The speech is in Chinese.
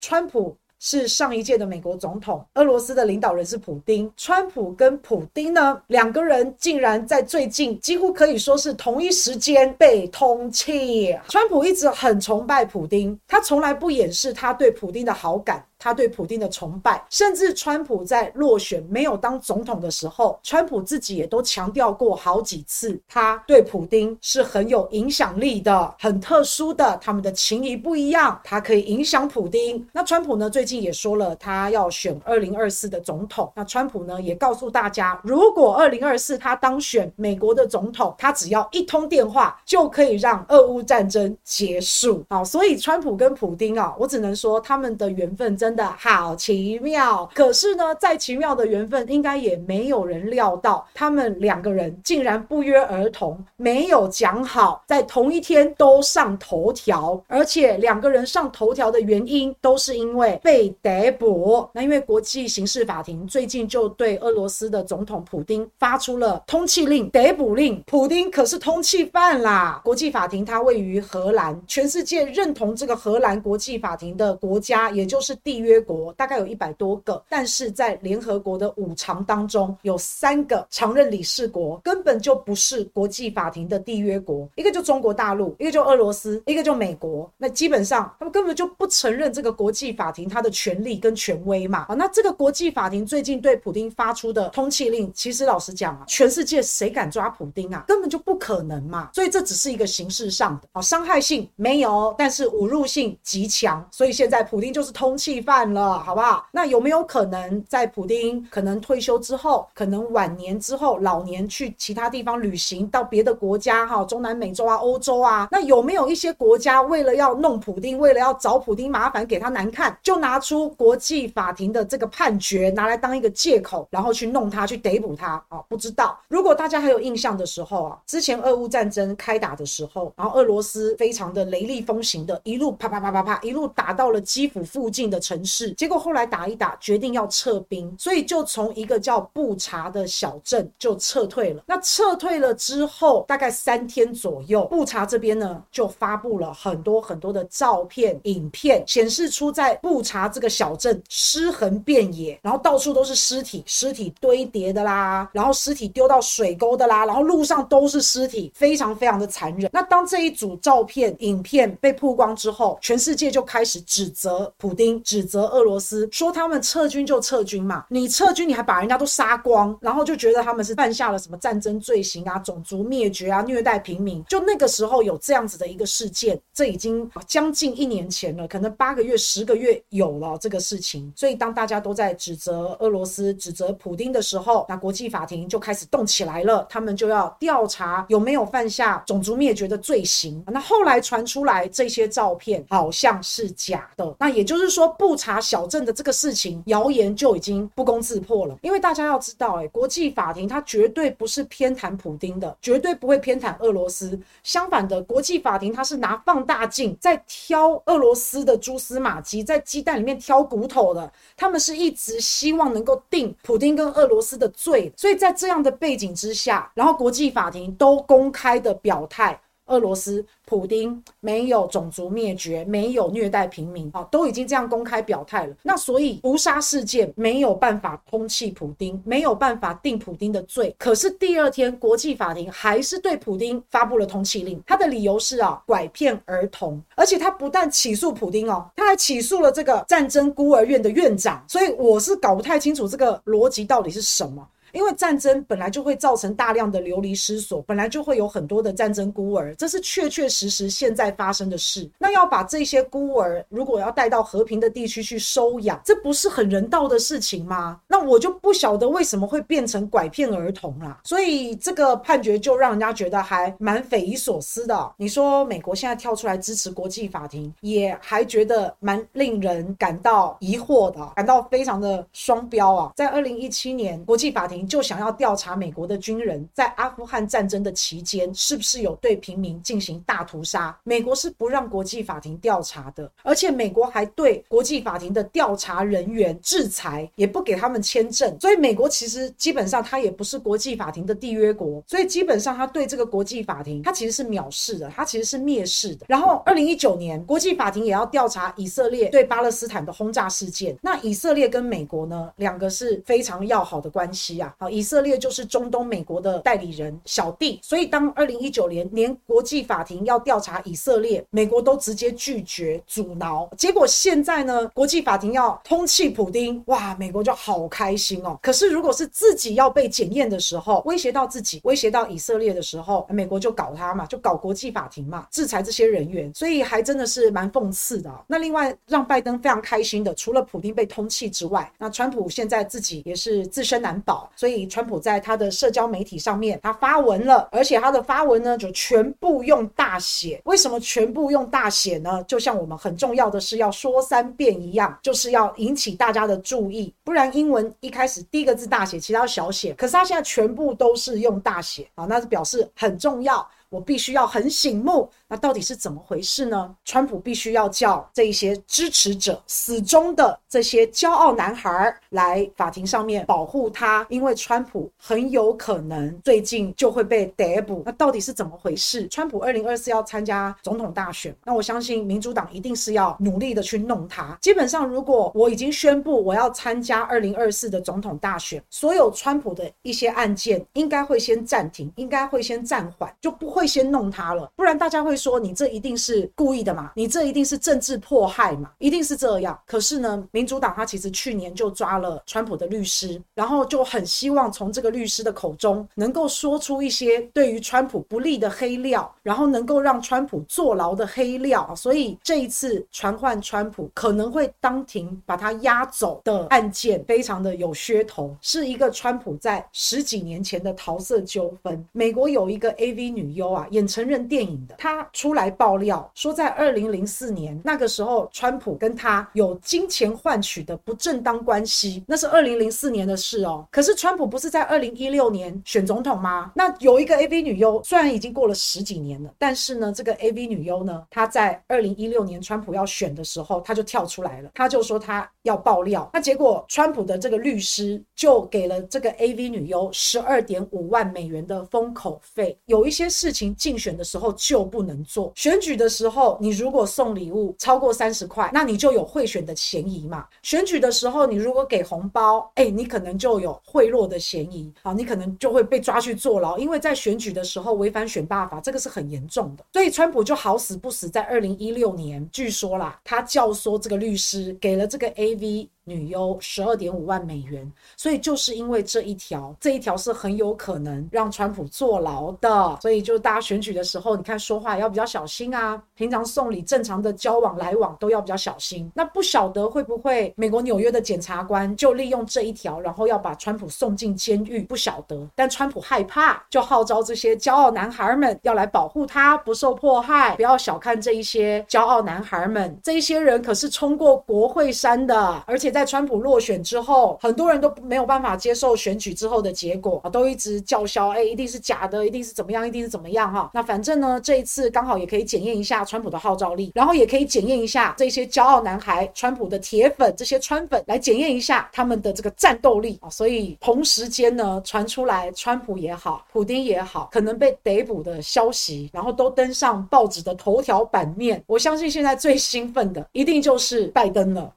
川普。是上一届的美国总统，俄罗斯的领导人是普丁。川普跟普丁呢，两个人竟然在最近几乎可以说是同一时间被通缉。川普一直很崇拜普丁，他从来不掩饰他对普丁的好感。他对普丁的崇拜，甚至川普在落选没有当总统的时候，川普自己也都强调过好几次，他对普丁是很有影响力的，很特殊的，他们的情谊不一样，他可以影响普丁。那川普呢，最近也说了，他要选二零二四的总统。那川普呢，也告诉大家，如果二零二四他当选美国的总统，他只要一通电话就可以让俄乌战争结束。好，所以川普跟普丁啊，我只能说他们的缘分真。真的好奇妙，可是呢，再奇妙的缘分，应该也没有人料到，他们两个人竟然不约而同，没有讲好，在同一天都上头条，而且两个人上头条的原因，都是因为被逮捕。那因为国际刑事法庭最近就对俄罗斯的总统普丁发出了通缉令、逮捕令，普丁可是通缉犯啦。国际法庭它位于荷兰，全世界认同这个荷兰国际法庭的国家，也就是第。缔约国大概有一百多个，但是在联合国的五常当中，有三个常任理事国根本就不是国际法庭的缔约国，一个就中国大陆，一个就俄罗斯，一个就美国。那基本上他们根本就不承认这个国际法庭它的权利跟权威嘛。啊，那这个国际法庭最近对普丁发出的通缉令，其实老实讲啊，全世界谁敢抓普丁啊？根本就不可能嘛。所以这只是一个形式上的啊，伤害性没有，但是侮辱性极强。所以现在普丁就是通缉办了，好不好？那有没有可能在普丁可能退休之后，可能晚年之后，老年去其他地方旅行，到别的国家哈，中南美洲啊、欧洲啊，那有没有一些国家为了要弄普丁，为了要找普丁麻烦，给他难看，就拿出国际法庭的这个判决拿来当一个借口，然后去弄他，去逮捕他啊？不知道。如果大家还有印象的时候啊，之前俄乌战争开打的时候，然后俄罗斯非常的雷厉风行的，一路啪啪啪啪啪，一路打到了基辅附近的城。城市，结果后来打一打，决定要撤兵，所以就从一个叫布查的小镇就撤退了。那撤退了之后，大概三天左右，布查这边呢就发布了很多很多的照片、影片，显示出在布查这个小镇尸横遍野，然后到处都是尸体，尸体堆叠的啦，然后尸体丢到水沟的啦，然后路上都是尸体，非常非常的残忍。那当这一组照片、影片被曝光之后，全世界就开始指责普丁，指。责俄罗斯说他们撤军就撤军嘛，你撤军你还把人家都杀光，然后就觉得他们是犯下了什么战争罪行啊、种族灭绝啊、虐待平民。就那个时候有这样子的一个事件，这已经将近一年前了，可能八个月、十个月有了这个事情。所以当大家都在指责俄罗斯、指责普丁的时候，那国际法庭就开始动起来了，他们就要调查有没有犯下种族灭绝的罪行。那后来传出来这些照片好像是假的，那也就是说不。查小镇的这个事情，谣言就已经不攻自破了。因为大家要知道，欸，哎，国际法庭它绝对不是偏袒普丁的，绝对不会偏袒俄罗斯。相反的，国际法庭它是拿放大镜在挑俄罗斯的蛛丝马迹，在鸡蛋里面挑骨头的。他们是一直希望能够定普丁跟俄罗斯的罪。所以在这样的背景之下，然后国际法庭都公开的表态。俄罗斯普丁没有种族灭绝，没有虐待平民啊，都已经这样公开表态了。那所以屠杀事件没有办法通缉普丁，没有办法定普丁的罪。可是第二天，国际法庭还是对普丁发布了通缉令。他的理由是啊，拐骗儿童，而且他不但起诉普丁哦，他还起诉了这个战争孤儿院的院长。所以我是搞不太清楚这个逻辑到底是什么。因为战争本来就会造成大量的流离失所，本来就会有很多的战争孤儿，这是确确实实现在发生的事。那要把这些孤儿如果要带到和平的地区去收养，这不是很人道的事情吗？那我就不晓得为什么会变成拐骗儿童啦。所以这个判决就让人家觉得还蛮匪夷所思的。你说美国现在跳出来支持国际法庭，也还觉得蛮令人感到疑惑的，感到非常的双标啊。在二零一七年，国际法庭。就想要调查美国的军人在阿富汗战争的期间是不是有对平民进行大屠杀。美国是不让国际法庭调查的，而且美国还对国际法庭的调查人员制裁，也不给他们签证。所以美国其实基本上他也不是国际法庭的缔约国，所以基本上他对这个国际法庭他其实是藐视的，他其实是蔑视的。然后二零一九年国际法庭也要调查以色列对巴勒斯坦的轰炸事件。那以色列跟美国呢，两个是非常要好的关系啊。好，以色列就是中东美国的代理人小弟，所以当二零一九年连国际法庭要调查以色列，美国都直接拒绝阻挠。结果现在呢，国际法庭要通气普丁，哇，美国就好开心哦。可是如果是自己要被检验的时候，威胁到自己，威胁到以色列的时候，美国就搞他嘛，就搞国际法庭嘛，制裁这些人员。所以还真的是蛮讽刺的。那另外让拜登非常开心的，除了普丁被通气之外，那川普现在自己也是自身难保，所以川普在他的社交媒体上面他发文了，而且他的发文呢就全部用大写。为什么全部用大写呢？就像我们很重要的是要说三遍一样，就是要引起大家的注意，不然英文一开始第一个字大写，其他小写，可是他现在全部都是用大写啊，那是表示很重要。我必须要很醒目，那到底是怎么回事呢？川普必须要叫这一些支持者、死忠的这些骄傲男孩来法庭上面保护他，因为川普很有可能最近就会被逮捕。那到底是怎么回事？川普二零二四要参加总统大选，那我相信民主党一定是要努力的去弄他。基本上，如果我已经宣布我要参加二零二四的总统大选，所有川普的一些案件应该会先暂停，应该会先暂缓，就不会。会先弄他了，不然大家会说你这一定是故意的嘛？你这一定是政治迫害嘛？一定是这样。可是呢，民主党他其实去年就抓了川普的律师，然后就很希望从这个律师的口中能够说出一些对于川普不利的黑料，然后能够让川普坐牢的黑料。所以这一次传唤川普可能会当庭把他押走的案件，非常的有噱头，是一个川普在十几年前的桃色纠纷。美国有一个 AV 女优。啊演成人电影的，他出来爆料说，在二零零四年那个时候，川普跟他有金钱换取的不正当关系，那是二零零四年的事哦。可是川普不是在二零一六年选总统吗？那有一个 AV 女优，虽然已经过了十几年了，但是呢，这个 AV 女优呢，她在二零一六年川普要选的时候，她就跳出来了，她就说她要爆料。那结果川普的这个律师就给了这个 AV 女优十二点五万美元的封口费，有一些事情。竞选的时候就不能做，选举的时候你如果送礼物超过三十块，那你就有贿选的嫌疑嘛。选举的时候你如果给红包，哎，你可能就有贿赂的嫌疑，好，你可能就会被抓去坐牢，因为在选举的时候违反选罢法，这个是很严重的。所以川普就好死不死，在二零一六年，据说啦，他教唆这个律师给了这个 AV。女优十二点五万美元，所以就是因为这一条，这一条是很有可能让川普坐牢的，所以就大家选举的时候，你看说话要比较小心啊。平常送礼、正常的交往来往都要比较小心。那不晓得会不会美国纽约的检察官就利用这一条，然后要把川普送进监狱？不晓得。但川普害怕，就号召这些骄傲男孩们要来保护他，不受迫害。不要小看这一些骄傲男孩们，这一些人可是冲过国会山的，而且在。在川普落选之后，很多人都没有办法接受选举之后的结果，都一直叫嚣，哎，一定是假的，一定是怎么样，一定是怎么样哈。那反正呢，这一次刚好也可以检验一下川普的号召力，然后也可以检验一下这些骄傲男孩、川普的铁粉，这些川粉来检验一下他们的这个战斗力啊。所以同时间呢，传出来川普也好，普丁也好，可能被逮捕的消息，然后都登上报纸的头条版面。我相信现在最兴奋的一定就是拜登了。